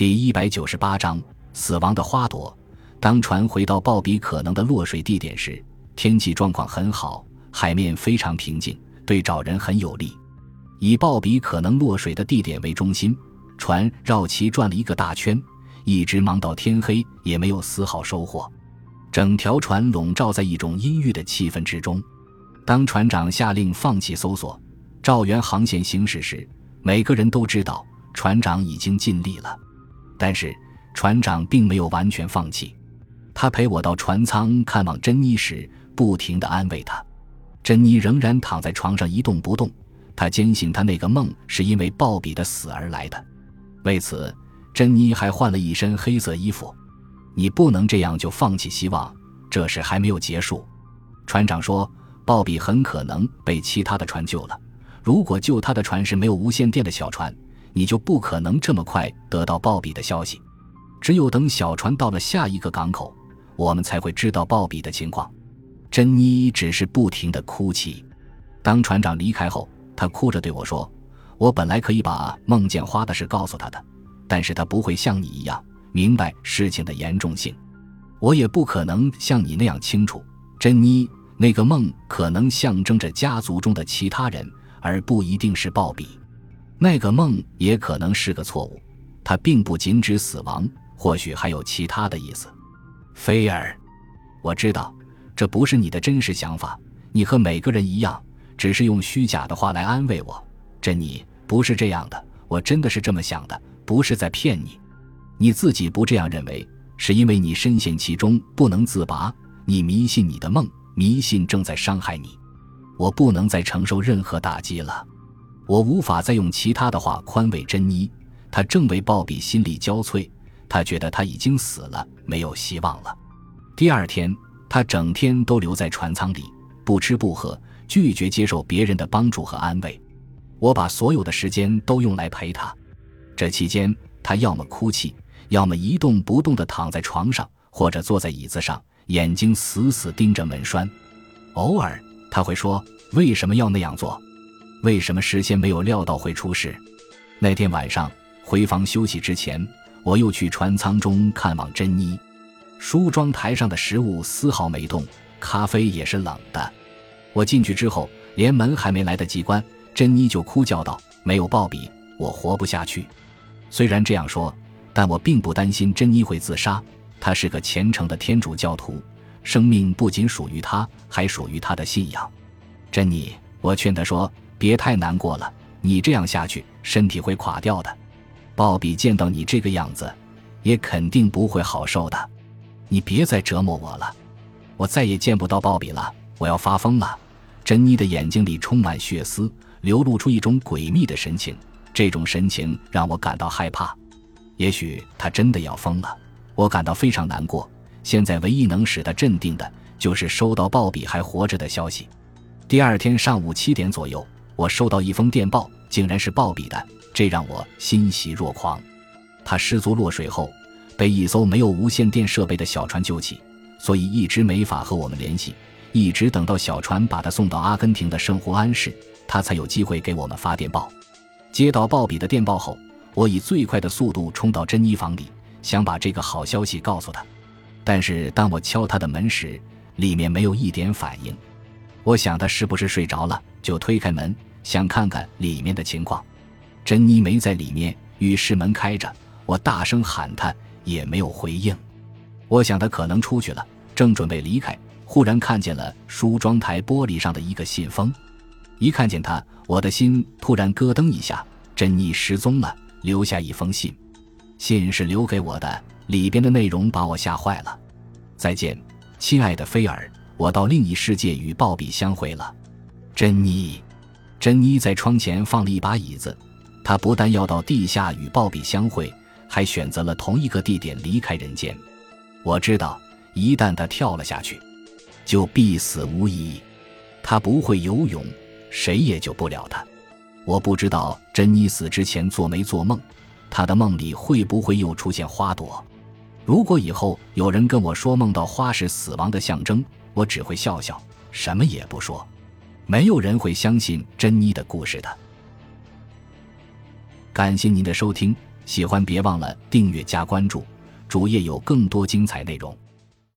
第一百九十八章死亡的花朵。当船回到鲍比可能的落水地点时，天气状况很好，海面非常平静，对找人很有利。以鲍比可能落水的地点为中心，船绕其转了一个大圈，一直忙到天黑，也没有丝毫收获。整条船笼罩在一种阴郁的气氛之中。当船长下令放弃搜索，照原航线行驶时，每个人都知道船长已经尽力了。但是，船长并没有完全放弃。他陪我到船舱看望珍妮时，不停地安慰她。珍妮仍然躺在床上一动不动。他坚信他那个梦是因为鲍比的死而来的。为此，珍妮还换了一身黑色衣服。你不能这样就放弃希望，这事还没有结束。船长说，鲍比很可能被其他的船救了。如果救他的船是没有无线电的小船。你就不可能这么快得到鲍比的消息，只有等小船到了下一个港口，我们才会知道鲍比的情况。珍妮只是不停的哭泣。当船长离开后，她哭着对我说：“我本来可以把梦见花的事告诉他的，但是他不会像你一样明白事情的严重性。我也不可能像你那样清楚，珍妮，那个梦可能象征着家族中的其他人，而不一定是鲍比。”那个梦也可能是个错误，它并不仅指死亡，或许还有其他的意思。菲尔，我知道这不是你的真实想法，你和每个人一样，只是用虚假的话来安慰我。珍妮，不是这样的，我真的是这么想的，不是在骗你。你自己不这样认为，是因为你深陷其中不能自拔，你迷信你的梦，迷信正在伤害你。我不能再承受任何打击了。我无法再用其他的话宽慰珍妮，她正为鲍比心力交瘁，她觉得他已经死了，没有希望了。第二天，他整天都留在船舱里，不吃不喝，拒绝接受别人的帮助和安慰。我把所有的时间都用来陪他。这期间，他要么哭泣，要么一动不动地躺在床上，或者坐在椅子上，眼睛死死盯着门栓。偶尔，他会说：“为什么要那样做？”为什么事先没有料到会出事？那天晚上回房休息之前，我又去船舱中看望珍妮。梳妆台上的食物丝毫没动，咖啡也是冷的。我进去之后，连门还没来得及关，珍妮就哭叫道：“没有鲍比，我活不下去。”虽然这样说，但我并不担心珍妮会自杀。她是个虔诚的天主教徒，生命不仅属于她，还属于她的信仰。珍妮，我劝她说。别太难过了，你这样下去，身体会垮掉的。鲍比见到你这个样子，也肯定不会好受的。你别再折磨我了，我再也见不到鲍比了，我要发疯了。珍妮的眼睛里充满血丝，流露出一种诡秘的神情，这种神情让我感到害怕。也许他真的要疯了，我感到非常难过。现在唯一能使他镇定的，就是收到鲍比还活着的消息。第二天上午七点左右。我收到一封电报，竟然是鲍比的，这让我欣喜若狂。他失足落水后，被一艘没有无线电设备的小船救起，所以一直没法和我们联系。一直等到小船把他送到阿根廷的圣胡安市，他才有机会给我们发电报。接到鲍比的电报后，我以最快的速度冲到珍妮房里，想把这个好消息告诉她。但是当我敲她的门时，里面没有一点反应。我想她是不是睡着了，就推开门。想看看里面的情况，珍妮没在里面，浴室门开着，我大声喊她，也没有回应。我想她可能出去了，正准备离开，忽然看见了梳妆台玻璃上的一个信封。一看见她，我的心突然咯噔一下。珍妮失踪了，留下一封信，信是留给我的，里边的内容把我吓坏了。再见，亲爱的菲尔，我到另一世界与鲍比相会了，珍妮。珍妮在窗前放了一把椅子，她不但要到地下与鲍比相会，还选择了同一个地点离开人间。我知道，一旦她跳了下去，就必死无疑。她不会游泳，谁也救不了她。我不知道珍妮死之前做没做梦，她的梦里会不会又出现花朵？如果以后有人跟我说梦到花是死亡的象征，我只会笑笑，什么也不说。没有人会相信珍妮的故事的。感谢您的收听。喜欢别忘了订阅加关注，主页有更多精彩内容。